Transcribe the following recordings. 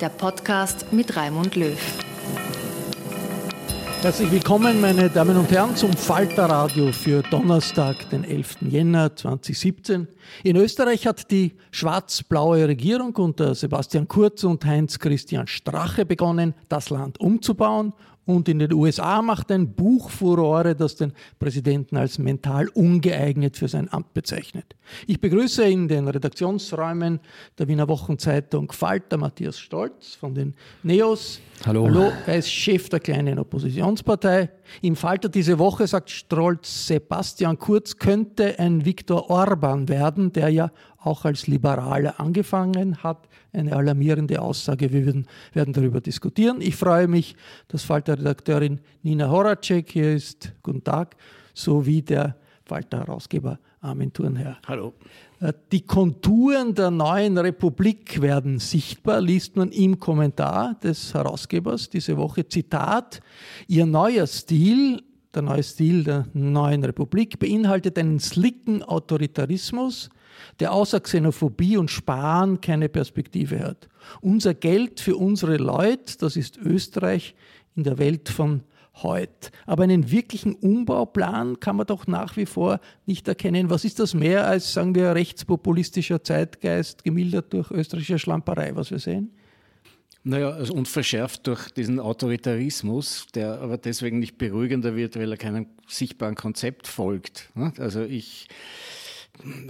der Podcast mit Raimund Löw. Herzlich willkommen, meine Damen und Herren, zum Falterradio für Donnerstag, den 11. Jänner 2017. In Österreich hat die schwarz-blaue Regierung unter Sebastian Kurz und Heinz-Christian Strache begonnen, das Land umzubauen und in den USA macht ein Buch Furore, das den Präsidenten als mental ungeeignet für sein Amt bezeichnet. Ich begrüße in den Redaktionsräumen der Wiener Wochenzeitung Falter Matthias Stolz von den Neos. Hallo. Hallo, er ist Chef der kleinen Oppositionspartei. Im Falter diese Woche sagt Stolz, Sebastian Kurz könnte ein Viktor Orban werden, der ja auch als Liberaler angefangen hat. Eine alarmierende Aussage. Wir werden, werden darüber diskutieren. Ich freue mich, dass Falter-Redakteurin Nina Horacek hier ist. Guten Tag. Sowie der Falter-Herausgeber Armin Thurnherr. Hallo. Äh, die Konturen der neuen Republik werden sichtbar, liest man im Kommentar des Herausgebers diese Woche. Zitat, Ihr neuer Stil, der neue Stil der neuen Republik, beinhaltet einen slicken Autoritarismus, der außer Xenophobie und Sparen keine Perspektive hat. Unser Geld für unsere Leute, das ist Österreich in der Welt von heute. Aber einen wirklichen Umbauplan kann man doch nach wie vor nicht erkennen. Was ist das mehr als, sagen wir, rechtspopulistischer Zeitgeist, gemildert durch österreichische Schlamperei, was wir sehen? Naja, also und verschärft durch diesen Autoritarismus, der aber deswegen nicht beruhigender wird, weil er keinem sichtbaren Konzept folgt. Ne? Also ich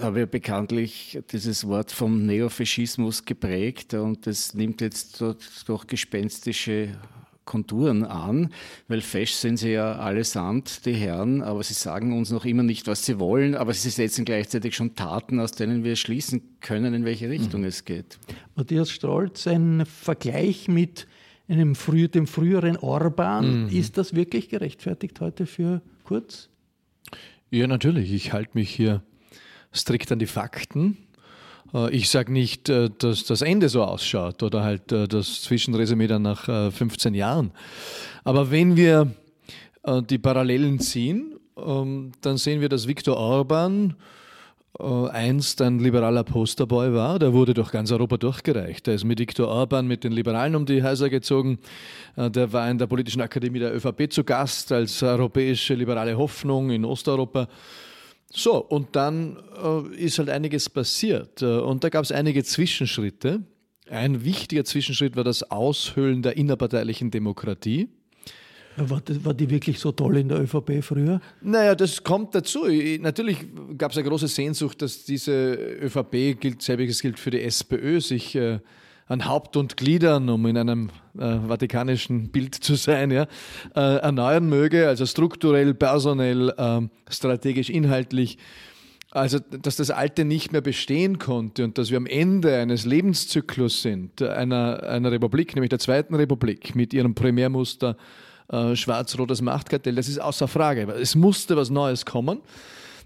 habe ja bekanntlich dieses Wort vom Neofaschismus geprägt und das nimmt jetzt durch gespenstische Konturen an, weil fesch sind sie ja allesamt, die Herren, aber sie sagen uns noch immer nicht, was sie wollen, aber sie setzen gleichzeitig schon Taten, aus denen wir schließen können, in welche Richtung mhm. es geht. Matthias Strolz, ein Vergleich mit einem früh, dem früheren Orban, mhm. ist das wirklich gerechtfertigt heute für Kurz? Ja, natürlich. Ich halte mich hier strikt an die Fakten. Äh, ich sage nicht, äh, dass das Ende so ausschaut oder halt äh, das Zwischenresümee dann nach 15 Jahren. Aber wenn wir die Parallelen ziehen, ähm, dann sehen wir, dass Viktor Orban einst ein liberaler Posterboy war. Der wurde durch ganz Europa durchgereicht. Der ist mit Viktor Orban mit den Liberalen um die Häuser gezogen. Der war in der Politischen Akademie der ÖVP zu Gast als europäische liberale Hoffnung in Osteuropa. So, und dann äh, ist halt einiges passiert. Äh, und da gab es einige Zwischenschritte. Ein wichtiger Zwischenschritt war das Aushöhlen der innerparteilichen Demokratie. War, das, war, die wirklich so toll in der ÖVP früher? Naja, das kommt dazu. Natürlich gab es eine große Sehnsucht, dass diese ÖVP, gilt, selbiges gilt für die SPÖ, sich äh, an Haupt und Gliedern, um in einem äh, vatikanischen Bild zu sein, ja, äh, erneuern möge, also strukturell, personell, äh, strategisch, inhaltlich. Also, dass das Alte nicht mehr bestehen konnte und dass wir am Ende eines Lebenszyklus sind, einer, einer Republik, nämlich der Zweiten Republik, mit ihrem Primärmuster äh, schwarz-rotes Machtkartell, das ist außer Frage. Es musste was Neues kommen.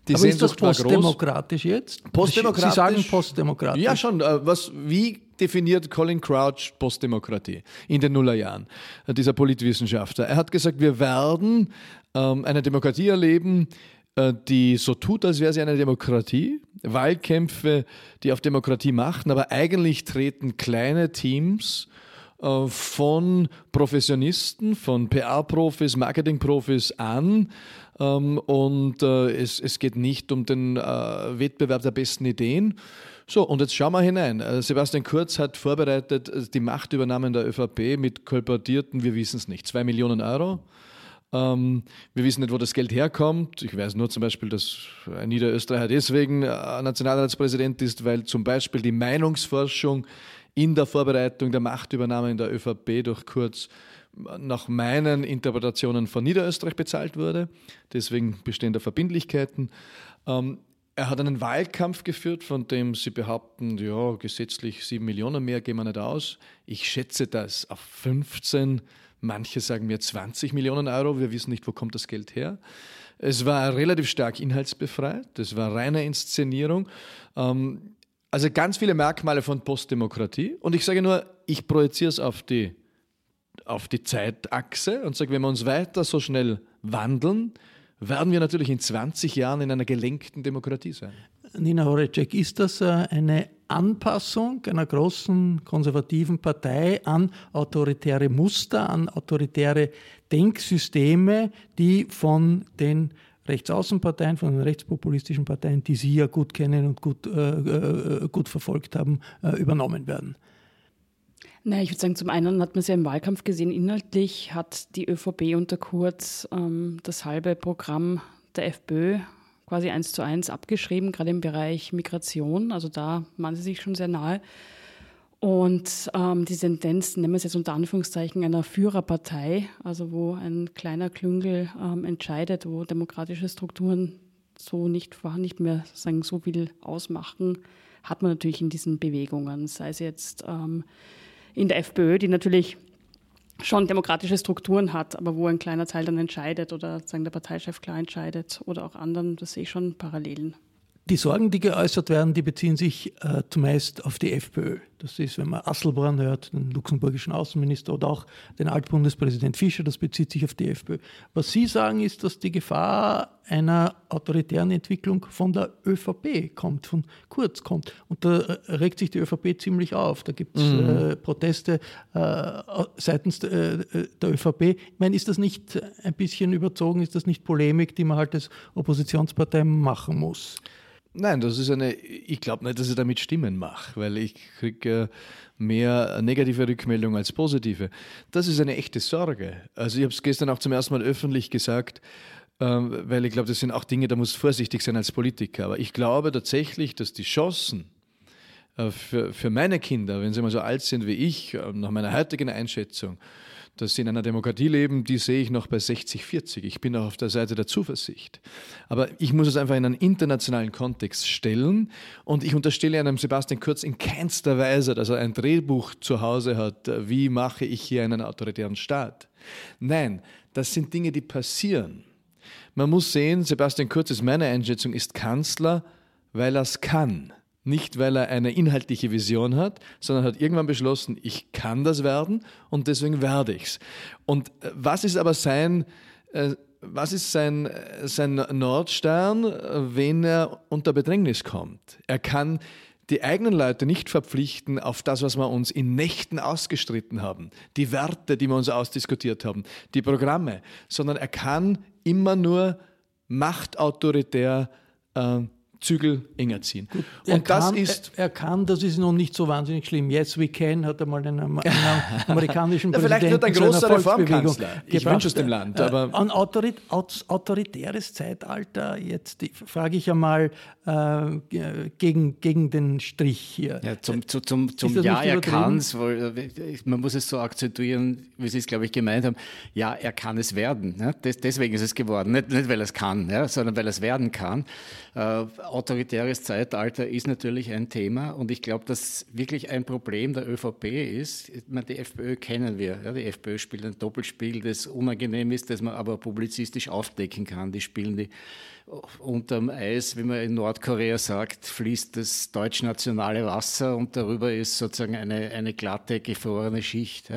Die Aber ist das postdemokratisch jetzt? Postdemokratisch. Sie sagen postdemokratisch. Ja, schon. Äh, was, wie definiert Colin Crouch Postdemokratie in den Nullerjahren, äh, dieser Politwissenschaftler? Er hat gesagt, wir werden ähm, eine Demokratie erleben, äh, die so tut, als wäre sie eine Demokratie. Wahlkämpfe, die auf Demokratie machen, aber eigentlich treten kleine Teams von Professionisten, von PR-Profis, Marketing-Profis an. Ähm, und äh, es, es geht nicht um den äh, Wettbewerb der besten Ideen. So, und jetzt schauen wir hinein. Sebastian Kurz hat vorbereitet die Machtübernahme der ÖVP mit kolportierten, wir wissen es nicht, zwei Millionen Euro. Ähm, wir wissen nicht, wo das Geld herkommt. Ich weiß nur zum Beispiel, dass ein Niederösterreicher deswegen Nationalratspräsident ist, weil zum Beispiel die Meinungsforschung in der Vorbereitung der Machtübernahme in der ÖVP durch Kurz nach meinen Interpretationen von Niederösterreich bezahlt wurde. Deswegen bestehen da Verbindlichkeiten. Ähm, er hat einen Wahlkampf geführt, von dem Sie behaupten, ja, gesetzlich sieben Millionen mehr gehen wir nicht aus. Ich schätze das auf 15, manche sagen mir 20 Millionen Euro. Wir wissen nicht, wo kommt das Geld her. Es war relativ stark inhaltsbefreit, es war reine Inszenierung. Ähm, also ganz viele Merkmale von Postdemokratie. Und ich sage nur, ich projiziere es auf die, auf die Zeitachse und sage, wenn wir uns weiter so schnell wandeln, werden wir natürlich in 20 Jahren in einer gelenkten Demokratie sein. Nina Horacek, ist das äh, eine Anpassung einer großen konservativen Partei an autoritäre Muster, an autoritäre Denksysteme, die von den Rechtsaußenparteien, von den rechtspopulistischen Parteien, die Sie ja gut kennen und gut, äh, äh, gut verfolgt haben, äh, übernommen werden? Na, ich würde sagen, zum einen hat man es ja im Wahlkampf gesehen, inhaltlich hat die ÖVP unter Kurz ähm, das halbe Programm der FPÖ quasi eins zu eins abgeschrieben, gerade im Bereich Migration. Also da waren sie sich schon sehr nahe. Und ähm, die Tendenz, nennen wir es jetzt unter Anführungszeichen, einer Führerpartei, also wo ein kleiner Klüngel ähm, entscheidet, wo demokratische Strukturen so nicht, nicht mehr sagen, so viel ausmachen, hat man natürlich in diesen Bewegungen, sei es jetzt ähm, in der FPÖ, die natürlich schon demokratische Strukturen hat, aber wo ein kleiner Teil dann entscheidet oder sagen der Parteichef klar entscheidet oder auch anderen, das sehe ich schon Parallelen. Die Sorgen, die geäußert werden, die beziehen sich äh, zumeist auf die FPÖ. Das ist, wenn man Asselborn hört, den luxemburgischen Außenminister oder auch den Altbundespräsident Fischer, das bezieht sich auf die FPÖ. Was Sie sagen, ist, dass die Gefahr einer autoritären Entwicklung von der ÖVP kommt, von Kurz kommt. Und da äh, regt sich die ÖVP ziemlich auf. Da gibt es mhm. äh, Proteste äh, seitens äh, der ÖVP. Ich meine, ist das nicht ein bisschen überzogen? Ist das nicht Polemik, die man halt als Oppositionspartei machen muss? Nein, das ist eine, ich glaube nicht, dass ich damit Stimmen mache, weil ich kriege mehr negative Rückmeldungen als positive. Das ist eine echte Sorge. Also ich habe es gestern auch zum ersten Mal öffentlich gesagt, ähm, weil ich glaube, das sind auch Dinge, da muss vorsichtig sein als Politiker. Aber ich glaube tatsächlich, dass die Chancen äh, für, für meine Kinder, wenn sie mal so alt sind wie ich, äh, nach meiner heutigen Einschätzung, dass sie in einer Demokratie leben, die sehe ich noch bei 60, 40. Ich bin auch auf der Seite der Zuversicht. Aber ich muss es einfach in einen internationalen Kontext stellen und ich unterstelle einem Sebastian Kurz in keinster Weise, dass er ein Drehbuch zu Hause hat, wie mache ich hier einen autoritären Staat. Nein, das sind Dinge, die passieren. Man muss sehen, Sebastian Kurz ist meine Einschätzung, ist Kanzler, weil er es kann. Nicht, weil er eine inhaltliche Vision hat, sondern hat irgendwann beschlossen, ich kann das werden und deswegen werde ich's. Und äh, was ist aber sein, äh, was ist sein, äh, sein Nordstern, wenn er unter Bedrängnis kommt? Er kann die eigenen Leute nicht verpflichten auf das, was wir uns in Nächten ausgestritten haben, die Werte, die wir uns ausdiskutiert haben, die Programme, sondern er kann immer nur machtautoritär äh, Zügel enger ziehen. Gut, und das kann, ist. Er, er, kann, das ist noch nicht so wahnsinnig schlimm. Yes, we can, hat er mal einen, einen amerikanischen ja, Vielleicht wird ein großer Reformkanzler. Ich wünsche es dem Land. Aber ein autorit, autoritäres Zeitalter, jetzt frage ich einmal äh, gegen, gegen den Strich hier. Ja, zum zum, zum, zum Ja, er kann es, man muss es so akzentuieren, wie Sie es, glaube ich, gemeint haben. Ja, er kann es werden. Ne? deswegen ist es geworden. Nicht, nicht weil er es kann, ja, sondern weil er es werden kann. Äh, autoritäres Zeitalter ist natürlich ein Thema und ich glaube, dass wirklich ein Problem der ÖVP ist. Meine, die FPÖ kennen wir. Ja, die FPÖ spielt ein Doppelspiel, das unangenehm ist, das man aber publizistisch aufdecken kann. Die spielen die unterm Eis, wie man in Nordkorea sagt, fließt das deutsch-nationale Wasser und darüber ist sozusagen eine, eine glatte, gefrorene Schicht.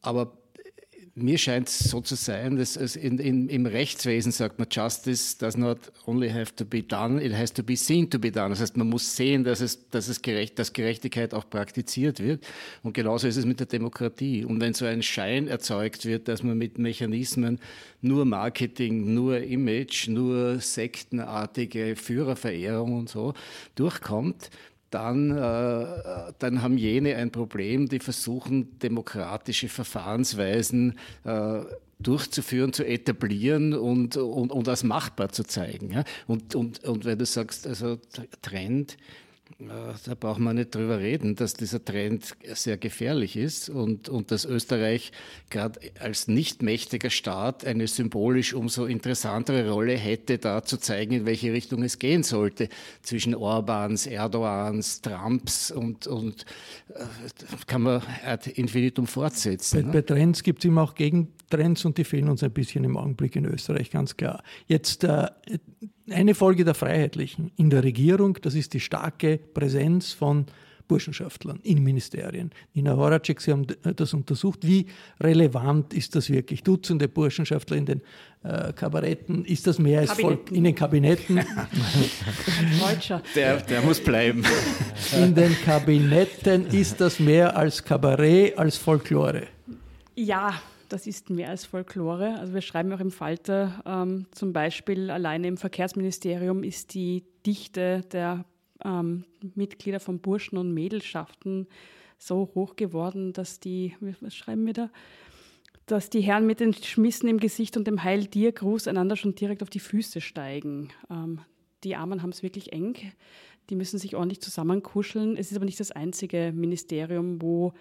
Aber mir scheint es so zu sein, dass in, in, im Rechtswesen sagt man, Justice does not only have to be done, it has to be seen to be done. Das heißt, man muss sehen, dass, es, dass, es gerecht, dass Gerechtigkeit auch praktiziert wird. Und genauso ist es mit der Demokratie. Und wenn so ein Schein erzeugt wird, dass man mit Mechanismen nur Marketing, nur Image, nur sektenartige Führerverehrung und so durchkommt, dann, äh, dann haben jene ein Problem, die versuchen, demokratische Verfahrensweisen äh, durchzuführen, zu etablieren und, und, und als machbar zu zeigen. Ja? Und, und, und wenn du sagst, also Trend, da braucht man nicht drüber reden, dass dieser Trend sehr gefährlich ist und, und dass Österreich gerade als nicht mächtiger Staat eine symbolisch umso interessantere Rolle hätte, da zu zeigen, in welche Richtung es gehen sollte zwischen Orbans, Erdogans, Trumps und, und äh, kann man ad infinitum fortsetzen. Bei, ne? bei Trends gibt es immer auch Gegentrends und die fehlen uns ein bisschen im Augenblick in Österreich, ganz klar. Jetzt äh, eine Folge der Freiheitlichen in der Regierung, das ist die starke Präsenz von Burschenschaftlern in Ministerien. Nina Horacek, Sie haben das untersucht. Wie relevant ist das wirklich? Dutzende Burschenschaftler in den äh, Kabaretten. Ist das mehr als Volk in den Kabinetten? der, der muss bleiben. In den Kabinetten ist das mehr als Kabarett, als Folklore? Ja, das ist mehr als Folklore. Also wir schreiben auch im Falter ähm, zum Beispiel, alleine im Verkehrsministerium ist die Dichte der ähm, Mitglieder von Burschen- und Mädelschaften so hoch geworden, dass die, was schreiben wir da? Dass die Herren mit den Schmissen im Gesicht und dem Heil dir Gruß einander schon direkt auf die Füße steigen. Ähm, die Armen haben es wirklich eng. Die müssen sich ordentlich zusammenkuscheln. Es ist aber nicht das einzige Ministerium, wo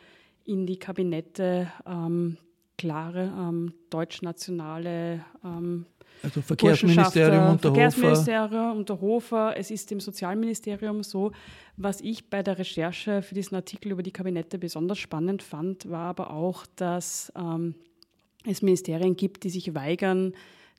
in die Kabinette ähm, klare ähm, deutschnationale ähm, also Verkehrsministerium unter Verkehrsministerium unter Hofer. Es ist im Sozialministerium so. Was ich bei der Recherche für diesen Artikel über die Kabinette besonders spannend fand, war aber auch, dass ähm, es Ministerien gibt, die sich weigern,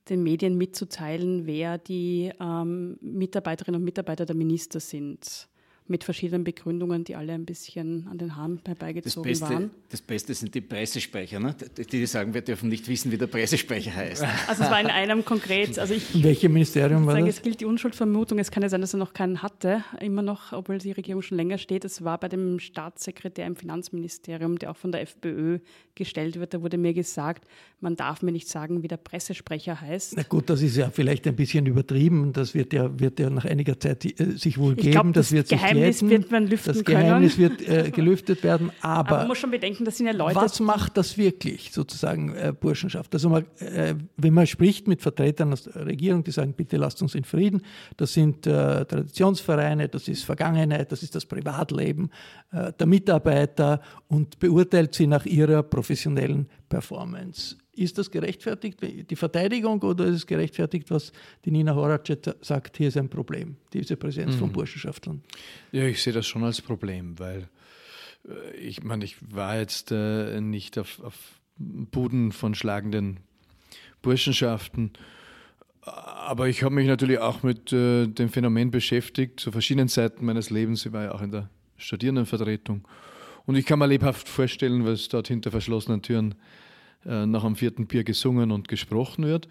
den Medien mitzuteilen, wer die ähm, Mitarbeiterinnen und Mitarbeiter der Minister sind mit verschiedenen Begründungen, die alle ein bisschen an den Haaren herbeigezogen das Beste, waren. Das Beste sind die Pressesprecher, ne? die, die sagen, wir dürfen nicht wissen, wie der Pressesprecher heißt. Also es war in einem konkret, also ich in welchem Ministerium war sagen, das? Es gilt die Unschuldsvermutung, es kann ja sein, dass er noch keinen hatte, immer noch, obwohl die Regierung schon länger steht. Es war bei dem Staatssekretär im Finanzministerium, der auch von der FPÖ gestellt wird, da wurde mir gesagt, man darf mir nicht sagen, wie der Pressesprecher heißt. Na gut, das ist ja vielleicht ein bisschen übertrieben, das wird ja, wird ja nach einiger Zeit äh, sich wohl ich geben, glaub, das, das wird sich Geheimnis glätten. wird man lüften Das Geheimnis können. wird äh, gelüftet werden, aber, aber man muss schon bedenken, das sind ja Leute. Was macht das wirklich, sozusagen, äh, Burschenschaft? Also man, äh, wenn man spricht mit Vertretern der Regierung, die sagen, bitte lasst uns in Frieden, das sind äh, Traditionsvereine, das ist Vergangenheit, das ist das Privatleben äh, der Mitarbeiter und beurteilt sie nach ihrer professionellen Performance. Ist das gerechtfertigt, die Verteidigung, oder ist es gerechtfertigt, was die Nina Horacek sagt, hier ist ein Problem, diese Präsenz mhm. von Burschenschaftlern? Ja, ich sehe das schon als Problem, weil äh, ich meine, ich war jetzt äh, nicht auf, auf Buden von schlagenden Burschenschaften, aber ich habe mich natürlich auch mit äh, dem Phänomen beschäftigt, zu verschiedenen Zeiten meines Lebens. Ich war ja auch in der Studierendenvertretung. Und ich kann mir lebhaft vorstellen, was dort hinter verschlossenen Türen äh, nach dem vierten Bier gesungen und gesprochen wird.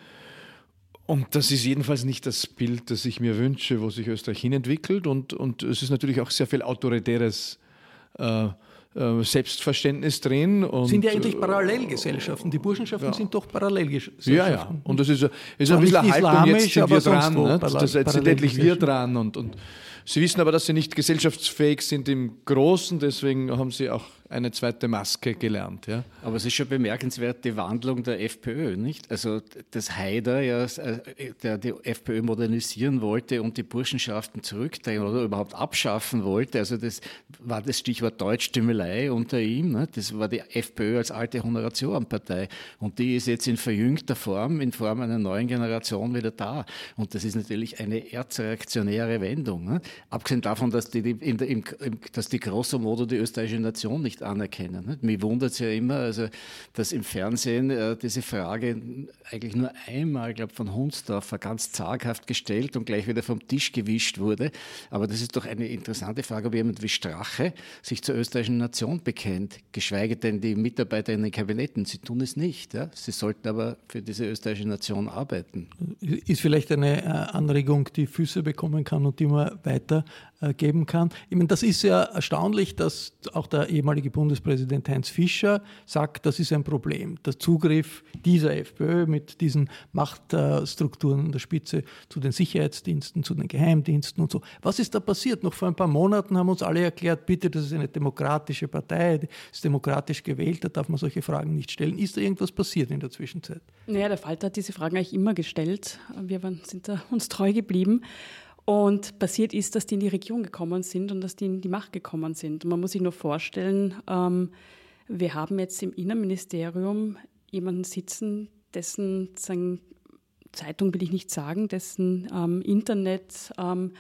Und das ist jedenfalls nicht das Bild, das ich mir wünsche, wo sich Österreich hinentwickelt. Und, und es ist natürlich auch sehr viel autoritäres äh, äh, Selbstverständnis drin. Sind ja eigentlich Parallelgesellschaften. Die Burschenschaften ja. sind doch Parallelgesellschaften. Ja, ja. Und das ist, ist ein bisschen eine Haltung, jetzt sind wir dran. Ne? Das, jetzt sind endlich wir dran. Und, und Sie wissen aber, dass Sie nicht gesellschaftsfähig sind im Großen, deswegen haben Sie auch eine zweite Maske gelernt. Ja. Aber es ist schon bemerkenswert, die Wandlung der FPÖ, nicht? Also, dass Haider ja, äh, der die FPÖ modernisieren wollte und die Burschenschaften zurückdrehen oder überhaupt abschaffen wollte, also das war das Stichwort Deutschstimmelei unter ihm. Ne? Das war die FPÖ als alte Honorationpartei und die ist jetzt in verjüngter Form, in Form einer neuen Generation wieder da. Und das ist natürlich eine erzreaktionäre Wendung. Ne? Abgesehen davon, dass die, in der, dass die grosso modo die österreichische Nation nicht nicht anerkennen. Mich wundert es ja immer, also, dass im Fernsehen äh, diese Frage eigentlich nur einmal, glaube von Hunsdorfer ganz zaghaft gestellt und gleich wieder vom Tisch gewischt wurde. Aber das ist doch eine interessante Frage, ob jemand wie Strache sich zur österreichischen Nation bekennt, geschweige denn die Mitarbeiter in den Kabinetten. Sie tun es nicht. Ja? Sie sollten aber für diese österreichische Nation arbeiten. Ist vielleicht eine äh, Anregung, die Füße bekommen kann und die man weitergeben kann. Ich meine, das ist ja erstaunlich, dass auch der ehemalige ehemalige Bundespräsident Heinz Fischer sagt, das ist ein Problem. Der Zugriff dieser FPÖ mit diesen Machtstrukturen an der Spitze zu den Sicherheitsdiensten, zu den Geheimdiensten und so. Was ist da passiert? Noch vor ein paar Monaten haben uns alle erklärt, bitte, das ist eine demokratische Partei, ist demokratisch gewählt, da darf man solche Fragen nicht stellen. Ist da irgendwas passiert in der Zwischenzeit? Naja, der Falter hat diese Fragen eigentlich immer gestellt. Wir sind da uns treu geblieben. Und passiert ist, dass die in die Regierung gekommen sind und dass die in die Macht gekommen sind. Und man muss sich nur vorstellen, ähm, wir haben jetzt im Innenministerium jemanden sitzen, dessen sagen, Zeitung will ich nicht sagen, dessen ähm, Internet ähm,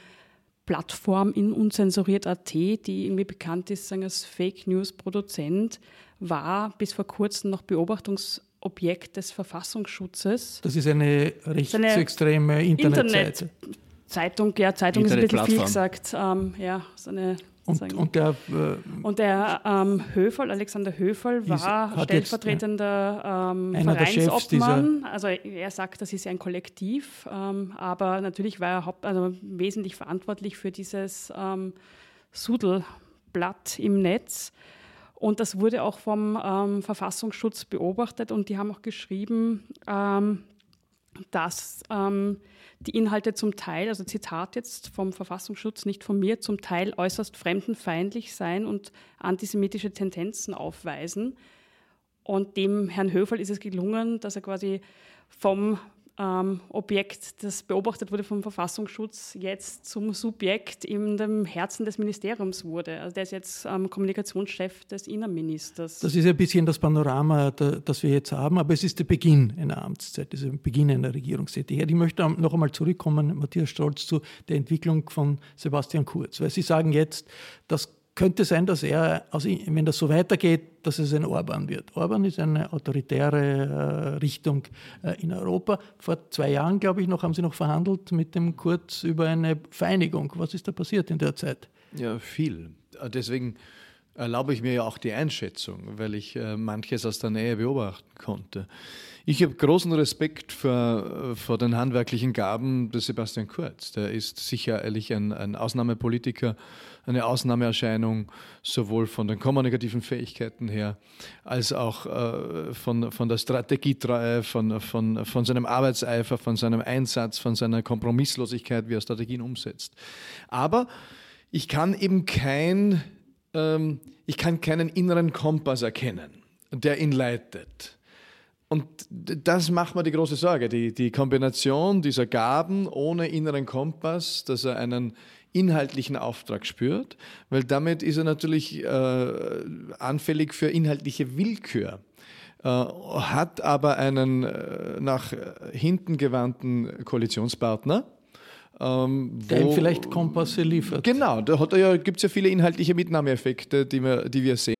Plattform in unzensuriert.at, die irgendwie bekannt ist sagen, als Fake News Produzent, war bis vor kurzem noch Beobachtungsobjekt des Verfassungsschutzes. Das ist eine rechtsextreme Internetseite. Internet Zeitung, ja, Zeitung ist ein bisschen viel gesagt. Ähm, ja, so eine, und, und, der, äh, und der ähm, Höferl, Alexander Höferl, war stellvertretender ähm, Vereinsobmann. Also er sagt, das ist ein Kollektiv, ähm, aber natürlich war er haupt, also wesentlich verantwortlich für dieses ähm, Sudelblatt im Netz. Und das wurde auch vom ähm, Verfassungsschutz beobachtet und die haben auch geschrieben, ähm, dass die Inhalte zum Teil, also Zitat jetzt vom Verfassungsschutz, nicht von mir, zum Teil äußerst fremdenfeindlich sein und antisemitische Tendenzen aufweisen. Und dem Herrn Höferl ist es gelungen, dass er quasi vom ähm, Objekt, das beobachtet wurde vom Verfassungsschutz, jetzt zum Subjekt in dem Herzen des Ministeriums wurde. Also der ist jetzt ähm, Kommunikationschef des Innenministers. Das ist ein bisschen das Panorama, das wir jetzt haben, aber es ist der Beginn einer Amtszeit, der Beginn einer Regierungstätigkeit. Ich möchte noch einmal zurückkommen, Matthias Stolz, zu der Entwicklung von Sebastian Kurz, weil Sie sagen jetzt, dass könnte sein, dass er, also wenn das so weitergeht, dass es ein Orban wird. Orban ist eine autoritäre äh, Richtung äh, in Europa. Vor zwei Jahren, glaube ich, noch haben Sie noch verhandelt mit dem Kurz über eine Vereinigung. Was ist da passiert in der Zeit? Ja, viel. Deswegen erlaube ich mir ja auch die Einschätzung, weil ich äh, manches aus der Nähe beobachten konnte. Ich habe großen Respekt vor, vor den handwerklichen Gaben des Sebastian Kurz. Der ist sicherlich ein, ein Ausnahmepolitiker, eine Ausnahmeerscheinung, sowohl von den kommunikativen Fähigkeiten her, als auch äh, von, von der Strategietreue, von, von, von seinem Arbeitseifer, von seinem Einsatz, von seiner Kompromisslosigkeit, wie er Strategien umsetzt. Aber ich kann eben kein, ähm, ich kann keinen inneren Kompass erkennen, der ihn leitet. Und das macht mir die große Sorge, die, die Kombination dieser Gaben ohne inneren Kompass, dass er einen inhaltlichen Auftrag spürt, weil damit ist er natürlich äh, anfällig für inhaltliche Willkür, äh, hat aber einen äh, nach hinten gewandten Koalitionspartner, ähm, Der ihm vielleicht Kompasse liefert. Genau, da ja, gibt es ja viele inhaltliche Mitnahmeeffekte, die wir, die wir sehen.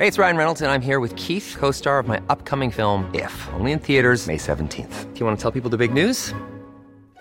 Hey, it's Ryan Reynolds and I'm here with Keith, co-star of my upcoming film If, only in theaters May 17th. Do you want to tell people the big news?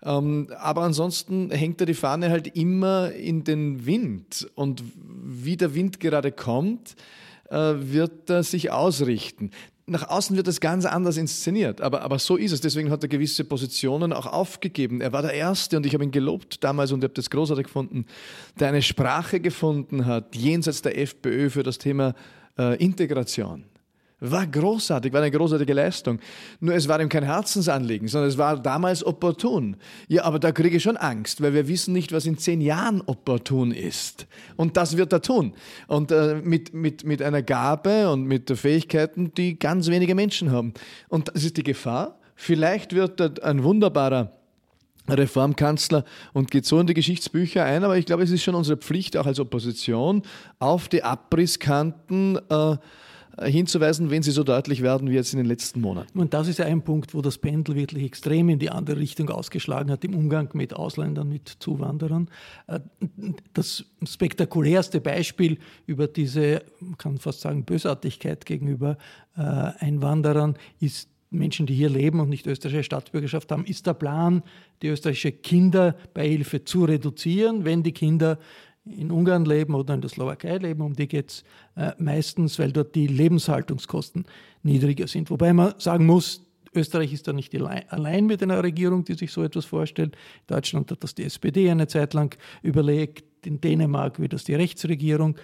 aber ansonsten hängt da die Fahne halt immer in den Wind. Und wie der Wind gerade kommt, äh, wird er sich ausrichten. Nach außen wird das ganz anders inszeniert, aber, aber so ist es. Deswegen hat er gewisse Positionen auch aufgegeben. Er war der Erste und ich habe ihn gelobt damals und habe das großartig gefunden, der eine Sprache gefunden hat, jenseits der FPÖ für das Thema äh, Integration. War großartig, war eine großartige Leistung. Nur es war ihm kein Herzensanliegen, sondern es war damals opportun. Ja, aber da kriege ich schon Angst, weil wir wissen nicht, was in zehn Jahren opportun ist. Und das wird er tun. Und äh, mit, mit, mit einer Gabe und mit Fähigkeiten, die ganz wenige Menschen haben. Und das ist die Gefahr. Vielleicht wird er ein wunderbarer Reformkanzler und geht so in die Geschichtsbücher ein, aber ich glaube, es ist schon unsere Pflicht, auch als Opposition, auf die Abrisskanten äh, hinzuweisen, wenn sie so deutlich werden wie jetzt in den letzten Monaten. Und das ist ja ein Punkt, wo das Pendel wirklich extrem in die andere Richtung ausgeschlagen hat, im Umgang mit Ausländern, mit Zuwanderern. Äh, das spektakulärste Beispiel über diese, man kann fast sagen, Bösartigkeit gegenüber äh, Einwanderern ist Menschen, die hier leben und nicht österreichische Staatsbürgerschaft haben, ist der Plan, die österreichische Kinderbeihilfe zu reduzieren, wenn die Kinder in Ungarn leben oder in der Slowakei leben, um die geht es äh, meistens, weil dort die Lebenshaltungskosten niedriger sind. Wobei man sagen muss, Österreich ist da nicht allein mit einer Regierung, die sich so etwas vorstellt. In Deutschland hat das die SPD eine Zeit lang überlegt, in Dänemark wird das die Rechtsregierung.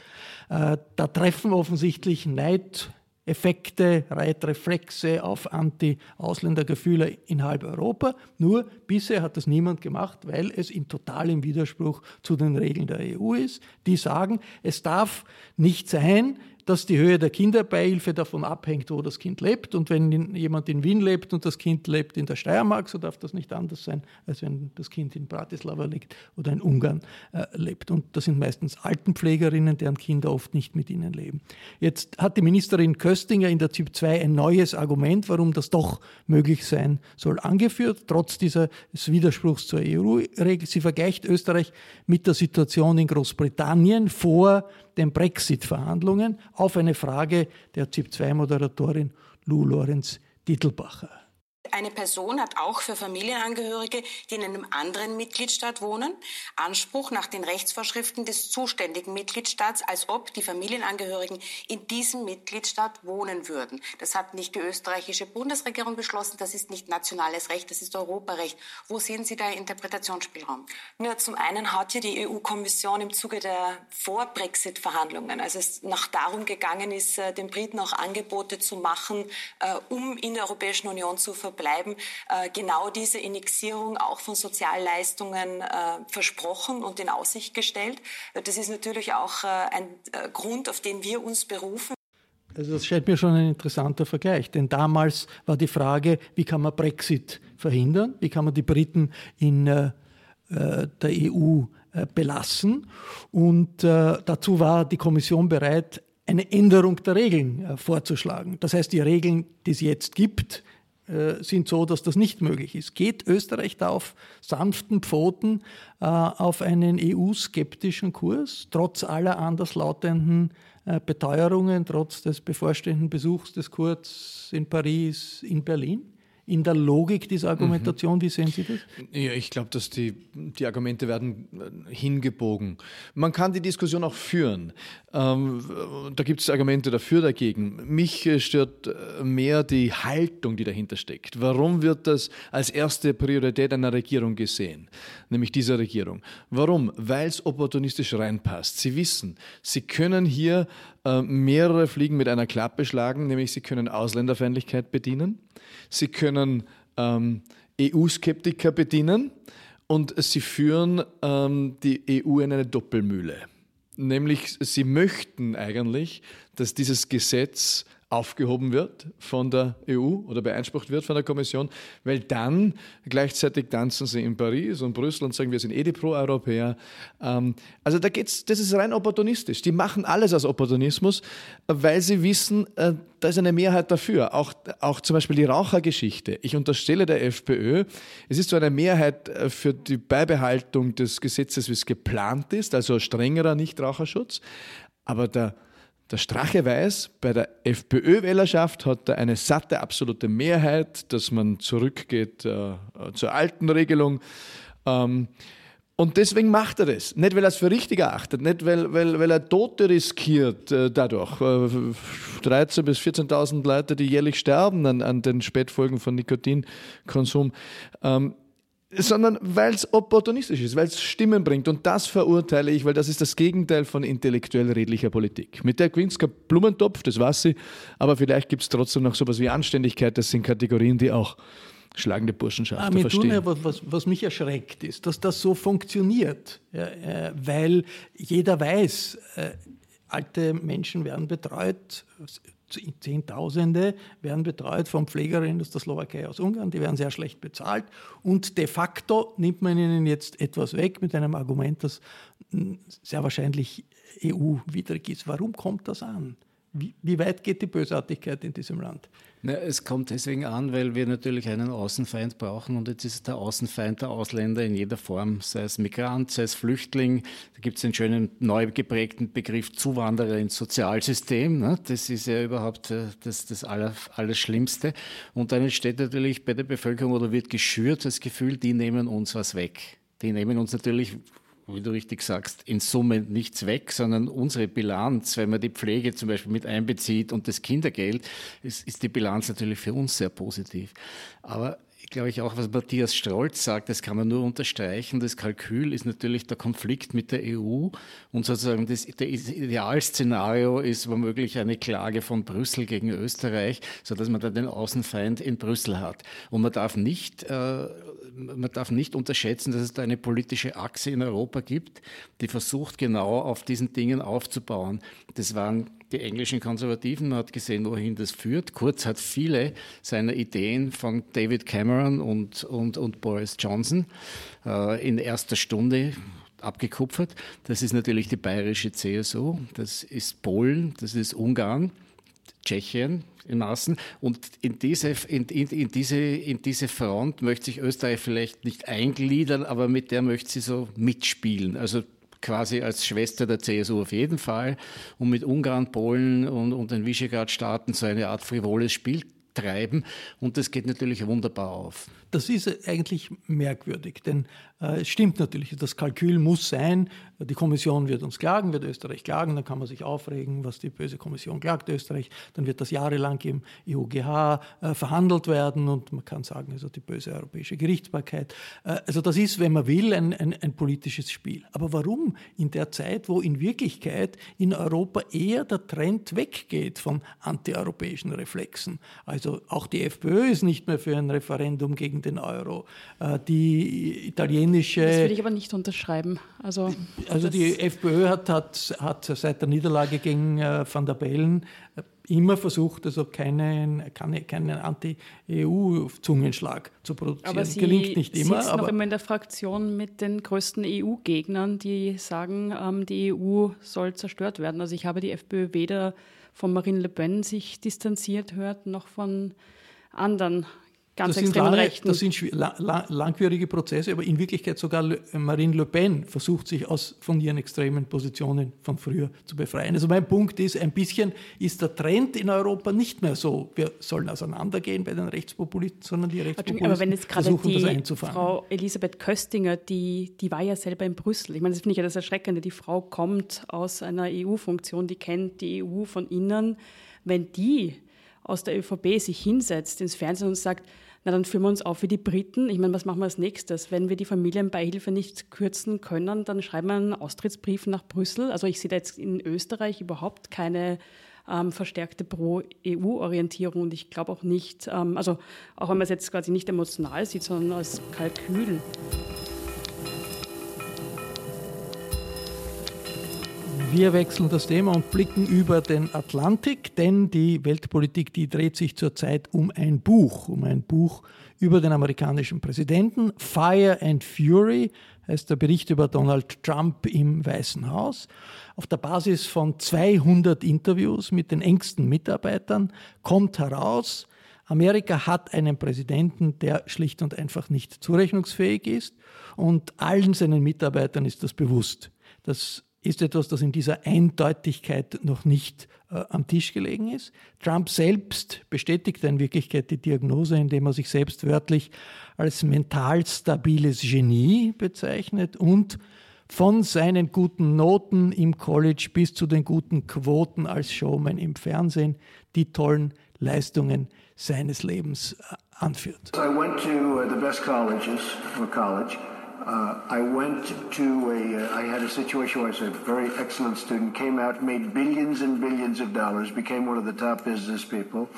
Äh, da treffen offensichtlich Neid Effekte, Reitreflexe auf Anti-Ausländergefühle in halb Europa. Nur bisher hat das niemand gemacht, weil es in totalem Widerspruch zu den Regeln der EU ist. Die sagen, es darf nicht sein, dass die Höhe der Kinderbeihilfe davon abhängt, wo das Kind lebt. Und wenn jemand in Wien lebt und das Kind lebt in der Steiermark, so darf das nicht anders sein, als wenn das Kind in Bratislava lebt oder in Ungarn äh, lebt. Und das sind meistens Altenpflegerinnen, deren Kinder oft nicht mit ihnen leben. Jetzt hat die Ministerin Köstinger in der ZIP 2 ein neues Argument, warum das doch möglich sein soll, angeführt, trotz dieses Widerspruchs zur EU-Regel. Sie vergleicht Österreich mit der Situation in Großbritannien vor den Brexit-Verhandlungen auf eine Frage der ZIP-2-Moderatorin Lou Lorenz Dittelbacher. Eine Person hat auch für Familienangehörige, die in einem anderen Mitgliedstaat wohnen, Anspruch nach den Rechtsvorschriften des zuständigen Mitgliedstaats, als ob die Familienangehörigen in diesem Mitgliedstaat wohnen würden. Das hat nicht die österreichische Bundesregierung beschlossen, das ist nicht nationales Recht, das ist Europarecht. Wo sehen Sie da Interpretationsspielraum? Nur zum einen hat ja die EU-Kommission im Zuge der Vor-Brexit-Verhandlungen, als es noch darum gegangen ist, äh, den Briten auch Angebote zu machen, äh, um in der Europäischen Union zu verbleiben, bleiben, äh, genau diese Indexierung auch von Sozialleistungen äh, versprochen und in Aussicht gestellt. Das ist natürlich auch äh, ein Grund, auf den wir uns berufen. Also das scheint mir schon ein interessanter Vergleich, denn damals war die Frage, wie kann man Brexit verhindern, wie kann man die Briten in äh, der EU äh, belassen. Und äh, dazu war die Kommission bereit, eine Änderung der Regeln vorzuschlagen. Das heißt, die Regeln, die es jetzt gibt, sind so, dass das nicht möglich ist. Geht Österreich da auf sanften Pfoten äh, auf einen EU-skeptischen Kurs, trotz aller anderslautenden äh, Beteuerungen, trotz des bevorstehenden Besuchs des Kurz in Paris, in Berlin? In der Logik dieser Argumentation. Mhm. Wie sehen Sie das? Ja, ich glaube, dass die, die Argumente werden äh, hingebogen. Man kann die Diskussion auch führen. Ähm, da gibt es Argumente dafür, dagegen. Mich äh, stört äh, mehr die Haltung, die dahinter steckt. Warum wird das als erste Priorität einer Regierung gesehen? Nämlich dieser Regierung. Warum? Weil es opportunistisch reinpasst. Sie wissen, Sie können hier mehrere Fliegen mit einer Klappe schlagen, nämlich Sie können Ausländerfeindlichkeit bedienen. Sie können ähm, EU-Skeptiker bedienen und sie führen ähm, die EU in eine Doppelmühle. Nämlich, sie möchten eigentlich, dass dieses Gesetz aufgehoben wird von der EU oder beansprucht wird von der Kommission, weil dann gleichzeitig tanzen sie in Paris und Brüssel und sagen, wir sind eh die Pro-Europäer. Ähm, also da geht's, das ist rein opportunistisch. Die machen alles aus Opportunismus, weil sie wissen, äh, da ist eine Mehrheit dafür. Auch, auch zum Beispiel die Rauchergeschichte. Ich unterstelle der FPÖ, es ist so eine Mehrheit äh, für die Beibehaltung des Gesetzes, wie es geplant ist, also strengerer Nichtraucherschutz. Aber der der Strache weiß, bei der FPÖ-Wählerschaft hat er eine satte absolute Mehrheit, dass man zurückgeht äh, zur alten Regelung. Ähm, und deswegen macht er das. Nicht, weil er es für richtig erachtet, nicht, weil, weil, weil er Tote riskiert äh, dadurch. Äh, 13.000 bis 14.000 Leute, die jährlich sterben an, an den Spätfolgen von Nikotinkonsum. Ähm, sondern weil es opportunistisch ist, weil es Stimmen bringt. Und das verurteile ich, weil das ist das Gegenteil von intellektuell redlicher Politik. Mit der kein Blumentopf, das weiß sie, aber vielleicht gibt es trotzdem noch sowas wie Anständigkeit. Das sind Kategorien, die auch schlagende Burschenschaft ah, verstehen. Tun, was, was, mich erschreckt, ist, dass das so funktioniert, ja, äh, weil jeder weiß, äh, alte Menschen werden betreut, Zehntausende werden betreut von Pflegerinnen aus der Slowakei, aus Ungarn, die werden sehr schlecht bezahlt und de facto nimmt man ihnen jetzt etwas weg mit einem Argument, das hm, sehr wahrscheinlich EU-widrig ist. Warum kommt das an? Wie, wie, weit geht die Bösartigkeit in diesem Land? Na, es kommt deswegen an, weil wir natürlich einen Außenfeind brauchen und jetzt ist der Außenfeind der Ausländer in jeder Form, sei es Migrant, sei es Flüchtling. Da gibt es den schönen neu geprägten Begriff Zuwanderer ins Sozialsystem. Ne? Das ist ja überhaupt äh, das, das Aller, Allerschlimmste. Und dann entsteht natürlich bei der Bevölkerung oder wird geschürt das Gefühl, die nehmen uns was weg. Die nehmen uns natürlich wie du richtig sagst, in Summe nichts weg, sondern unsere Bilanz, wenn man die Pflege zum Beispiel mit einbezieht und das Kindergeld, ist, ist die Bilanz natürlich für uns sehr positiv. Aber glaube ich, auch, was Matthias Strolz sagt, das kann man nur unterstreichen. Das Kalkül ist natürlich der Konflikt mit der EU und sozusagen das, das Idealszenario ist womöglich eine Klage von Brüssel gegen Österreich, sodass man dann den Außenfeind in Brüssel hat. Und man darf nicht, äh, man darf nicht unterschätzen, dass es da eine politische Achse in Europa gibt, die versucht, genau auf diesen Dingen aufzubauen. Das waren die englischen Konservativen, man hat gesehen, wohin das führt. Kurz hat viele seiner Ideen von David Cameron und, und, und Boris Johnson äh, in erster Stunde abgekupfert. Das ist natürlich die bayerische CSU, das ist Polen, das ist Ungarn, Tschechien in Maßen. Und in diese, in, in, in, diese, in diese Front möchte sich Österreich vielleicht nicht eingliedern, aber mit der möchte sie so mitspielen. Also quasi als Schwester der CSU auf jeden Fall und mit Ungarn, Polen und, und den Visegrad-Staaten so eine Art frivoles Spiel treiben und das geht natürlich wunderbar auf. Das ist eigentlich merkwürdig, denn äh, es stimmt natürlich, das Kalkül muss sein, die Kommission wird uns klagen, wird Österreich klagen, dann kann man sich aufregen, was die böse Kommission klagt Österreich, dann wird das jahrelang im EUGH äh, verhandelt werden und man kann sagen, also die böse europäische Gerichtsbarkeit. Äh, also das ist, wenn man will, ein, ein, ein politisches Spiel. Aber warum in der Zeit, wo in Wirklichkeit in Europa eher der Trend weggeht von antieuropäischen Reflexen? Also auch die FPÖ ist nicht mehr für ein Referendum gegen den Euro. Die italienische. Das würde ich aber nicht unterschreiben. Also, also die FPÖ hat, hat, hat seit der Niederlage gegen äh, Van der Bellen äh, immer versucht, also keinen, keinen, keinen Anti-EU-Zungenschlag zu produzieren. Aber Sie Gelingt nicht immer. Sie noch immer in der Fraktion mit den größten EU-Gegnern, die sagen, ähm, die EU soll zerstört werden. Also ich habe die FPÖ weder von Marine Le Pen sich distanziert hört, noch von anderen ganz das extremen lange, Rechten. Das sind lang, langwierige Prozesse, aber in Wirklichkeit sogar Marine Le Pen versucht sich aus, von ihren extremen Positionen von früher zu befreien. Also mein Punkt ist, ein bisschen ist der Trend in Europa nicht mehr so, wir sollen auseinandergehen bei den Rechtspopulisten, sondern die Rechtspopulisten aber wenn jetzt versuchen die das einzufangen. Frau Elisabeth Köstinger, die, die war ja selber in Brüssel. Ich meine, das finde ich ja das Erschreckende. Die Frau kommt aus einer EU-Funktion, die kennt die EU von innen. Wenn die aus der ÖVP sich hinsetzt ins Fernsehen und sagt, na dann führen wir uns auf wie die Briten. Ich meine, was machen wir als nächstes? Wenn wir die Familienbeihilfe nicht kürzen können, dann schreiben wir einen Austrittsbrief nach Brüssel. Also ich sehe da jetzt in Österreich überhaupt keine ähm, verstärkte Pro-EU-Orientierung und ich glaube auch nicht, ähm, also auch wenn man es jetzt quasi nicht emotional sieht, sondern als Kalkül. Wir wechseln das Thema und blicken über den Atlantik, denn die Weltpolitik, die dreht sich zurzeit um ein Buch, um ein Buch über den amerikanischen Präsidenten. Fire and Fury heißt der Bericht über Donald Trump im Weißen Haus. Auf der Basis von 200 Interviews mit den engsten Mitarbeitern kommt heraus, Amerika hat einen Präsidenten, der schlicht und einfach nicht zurechnungsfähig ist und allen seinen Mitarbeitern ist das bewusst. Das ist etwas, das in dieser Eindeutigkeit noch nicht äh, am Tisch gelegen ist. Trump selbst bestätigt in Wirklichkeit die Diagnose, indem er sich selbst wörtlich als mental stabiles Genie bezeichnet und von seinen guten Noten im College bis zu den guten Quoten als Showman im Fernsehen die tollen Leistungen seines Lebens äh, anführt. I went to uh, the best colleges for college. Uh, I went to a, uh, I had a situation where I was a very excellent student, came out, made billions and billions of dollars, became one of the top business people,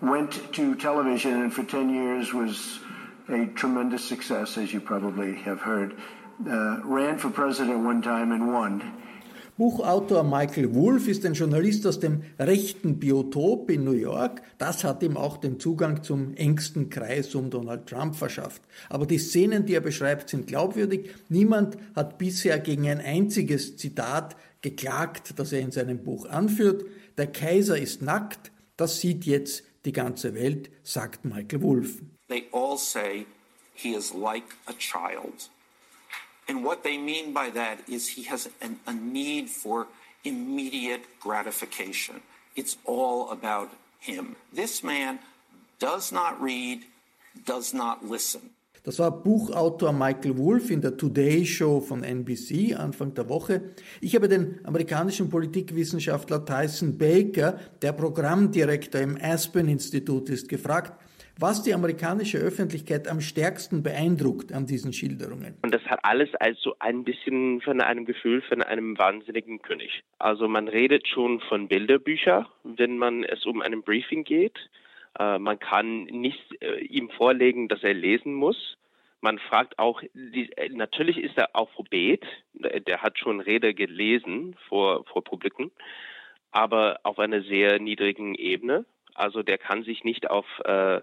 went to television, and for 10 years was a tremendous success, as you probably have heard. Uh, ran for president one time and won. Buchautor Michael Wolff ist ein Journalist aus dem rechten Biotop in New York. Das hat ihm auch den Zugang zum engsten Kreis um Donald Trump verschafft. Aber die Szenen, die er beschreibt, sind glaubwürdig. Niemand hat bisher gegen ein einziges Zitat geklagt, das er in seinem Buch anführt. Der Kaiser ist nackt. Das sieht jetzt die ganze Welt, sagt Michael Wolff. They all say he is like a child. And what they mean by that is he has an, a need for immediate gratification. It's all about him. This man does not read, does not listen. Das war Buchautor Michael Wolff in der Today Show von NBC Anfang der Woche. Ich habe den amerikanischen Politikwissenschaftler Tyson Baker, der Programmdirektor im Aspen Institut ist, gefragt, was die amerikanische Öffentlichkeit am stärksten beeindruckt an diesen Schilderungen. Und das hat alles also ein bisschen von einem Gefühl von einem wahnsinnigen König. Also man redet schon von Bilderbüchern, wenn man es um einen Briefing geht. Äh, man kann nicht äh, ihm vorlegen, dass er lesen muss. Man fragt auch, äh, natürlich ist er Alphabet, der hat schon Rede gelesen vor, vor Publikum, aber auf einer sehr niedrigen Ebene. Also der kann sich nicht auf äh,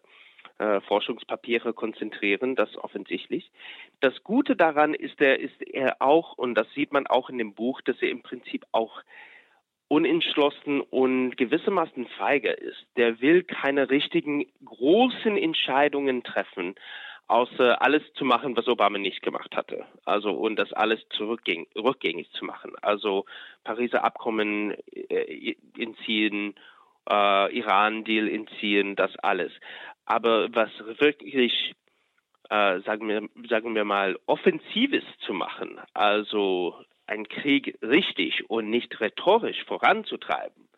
äh, Forschungspapiere konzentrieren, das offensichtlich. Das Gute daran ist er, ist er auch, und das sieht man auch in dem Buch, dass er im Prinzip auch unentschlossen und gewissermaßen feige ist. Der will keine richtigen großen Entscheidungen treffen, außer alles zu machen, was Obama nicht gemacht hatte. Also und das alles rückgängig zu machen. Also Pariser Abkommen äh, entziehen, äh, Iran-Deal entziehen, das alles. Aber was wirklich, äh, sagen, wir, sagen wir mal, Offensives zu machen, also einen Krieg richtig und nicht rhetorisch voranzutreiben,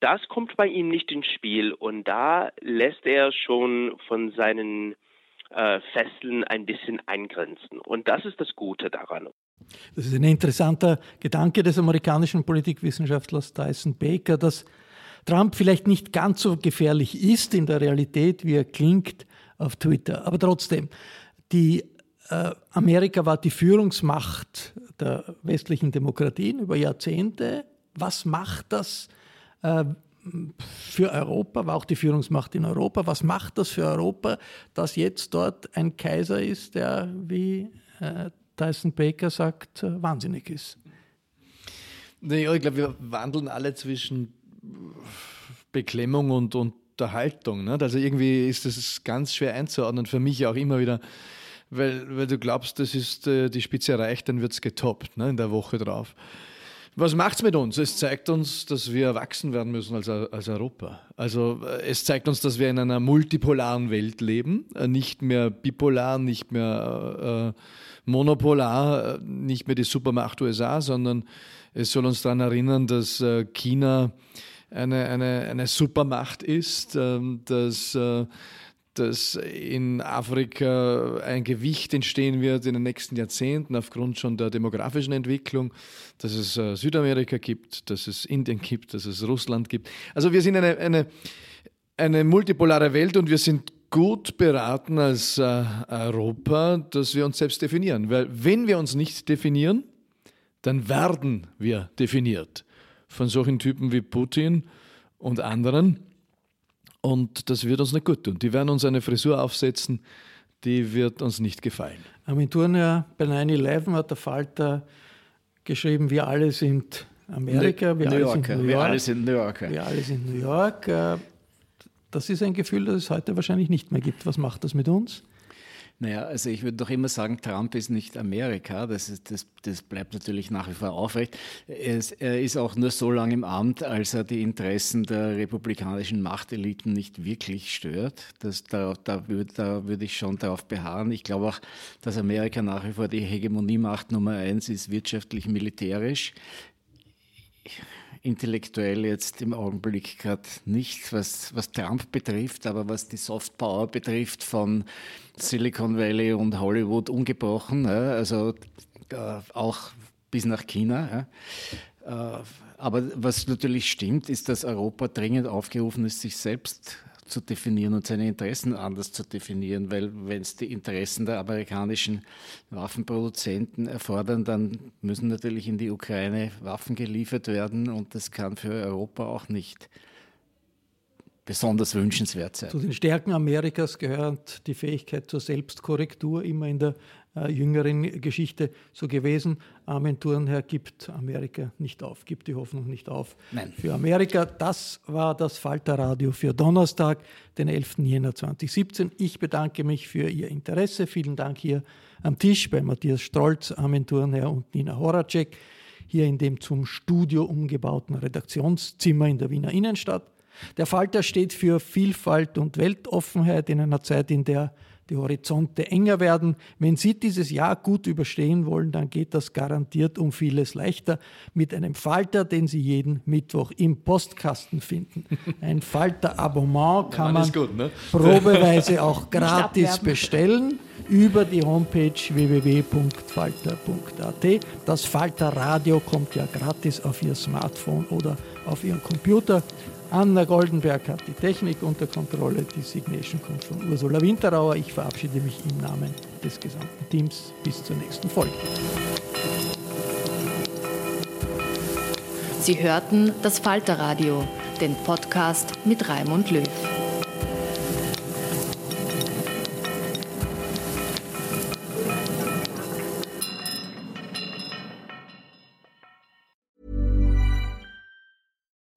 das kommt bei ihm nicht ins Spiel und da lässt er schon von seinen äh, Fesseln ein bisschen eingrenzen. Und das ist das Gute daran. Das ist ein interessanter Gedanke des amerikanischen Politikwissenschaftlers Tyson Baker, dass Trump vielleicht nicht ganz so gefährlich ist in der Realität, wie er klingt auf Twitter. Aber trotzdem, die, äh, Amerika war die Führungsmacht der westlichen Demokratien über Jahrzehnte. Was macht das äh, für Europa, war auch die Führungsmacht in Europa. Was macht das für Europa, dass jetzt dort ein Kaiser ist, der, wie äh, Tyson Baker sagt, äh, wahnsinnig ist? Naja, ich glaube, wir wandeln alle zwischen Beklemmung und Unterhaltung. Ne? Also irgendwie ist das ganz schwer einzuordnen, für mich auch immer wieder, weil, weil du glaubst, das ist äh, die Spitze erreicht, dann wird es getoppt ne? in der Woche drauf. Was macht es mit uns? Es zeigt uns, dass wir erwachsen werden müssen als, als Europa. Also äh, es zeigt uns, dass wir in einer multipolaren Welt leben, äh, nicht mehr bipolar, nicht mehr äh, monopolar, nicht mehr die Supermacht USA, sondern es soll uns daran erinnern, dass äh, China eine, eine, eine Supermacht ist, ähm, dass, äh, dass in Afrika ein Gewicht entstehen wird in den nächsten Jahrzehnten aufgrund schon der demografischen Entwicklung, dass es äh, Südamerika gibt, dass es Indien gibt, dass es Russland gibt. Also wir sind eine, eine, eine multipolare Welt und wir sind gut beraten als äh, Europa, dass wir uns selbst definieren. Weil wenn wir uns nicht definieren, dann werden wir definiert von solchen Typen wie Putin und anderen. Und das wird uns nicht gut tun. Die werden uns eine Frisur aufsetzen, die wird uns nicht gefallen. Am Turner bei 9-11 hat der Falter geschrieben, wir alle sind Amerika, wir, New alle Yorker, sind New wir York. alle sind New Yorker. Wir alle sind New York. Das ist ein Gefühl, das es heute wahrscheinlich nicht mehr gibt. Was macht das mit uns? Naja, also ich würde doch immer sagen, Trump ist nicht Amerika. Das, ist, das, das bleibt natürlich nach wie vor aufrecht. Es, er ist auch nur so lange im Amt, als er die Interessen der republikanischen Machteliten nicht wirklich stört. Das, da, da, würde, da würde ich schon darauf beharren. Ich glaube auch, dass Amerika nach wie vor die Hegemoniemacht Nummer eins ist, wirtschaftlich, militärisch intellektuell jetzt im Augenblick gerade nicht, was, was Trump betrifft, aber was die Soft Power betrifft von Silicon Valley und Hollywood ungebrochen, ja, also äh, auch bis nach China. Ja. Äh, aber was natürlich stimmt, ist, dass Europa dringend aufgerufen ist, sich selbst zu definieren und seine Interessen anders zu definieren, weil wenn es die Interessen der amerikanischen Waffenproduzenten erfordern, dann müssen natürlich in die Ukraine Waffen geliefert werden und das kann für Europa auch nicht besonders wünschenswert sein. Zu den Stärken Amerikas gehört die Fähigkeit zur Selbstkorrektur, immer in der äh, jüngeren Geschichte so gewesen. Armin Thurnherr gibt Amerika nicht auf, gibt die Hoffnung nicht auf Nein. für Amerika. Das war das Falterradio für Donnerstag, den 11. Jänner 2017. Ich bedanke mich für Ihr Interesse. Vielen Dank hier am Tisch bei Matthias Strolz, Armin Thurnherr und Nina Horacek, hier in dem zum Studio umgebauten Redaktionszimmer in der Wiener Innenstadt. Der Falter steht für Vielfalt und Weltoffenheit in einer Zeit, in der die Horizonte enger werden. Wenn Sie dieses Jahr gut überstehen wollen, dann geht das garantiert um vieles leichter mit einem Falter, den Sie jeden Mittwoch im Postkasten finden. Ein Falter-Abonnement kann man gut, ne? probeweise auch gratis bestellen über die Homepage www.falter.at. Das Falter Radio kommt ja gratis auf Ihr Smartphone oder auf Ihren Computer. Anna Goldenberg hat die Technik unter Kontrolle. Die Signation kommt von Ursula Winterauer. Ich verabschiede mich im Namen des gesamten Teams. Bis zur nächsten Folge. Sie hörten das Falterradio, den Podcast mit Raimund Löw.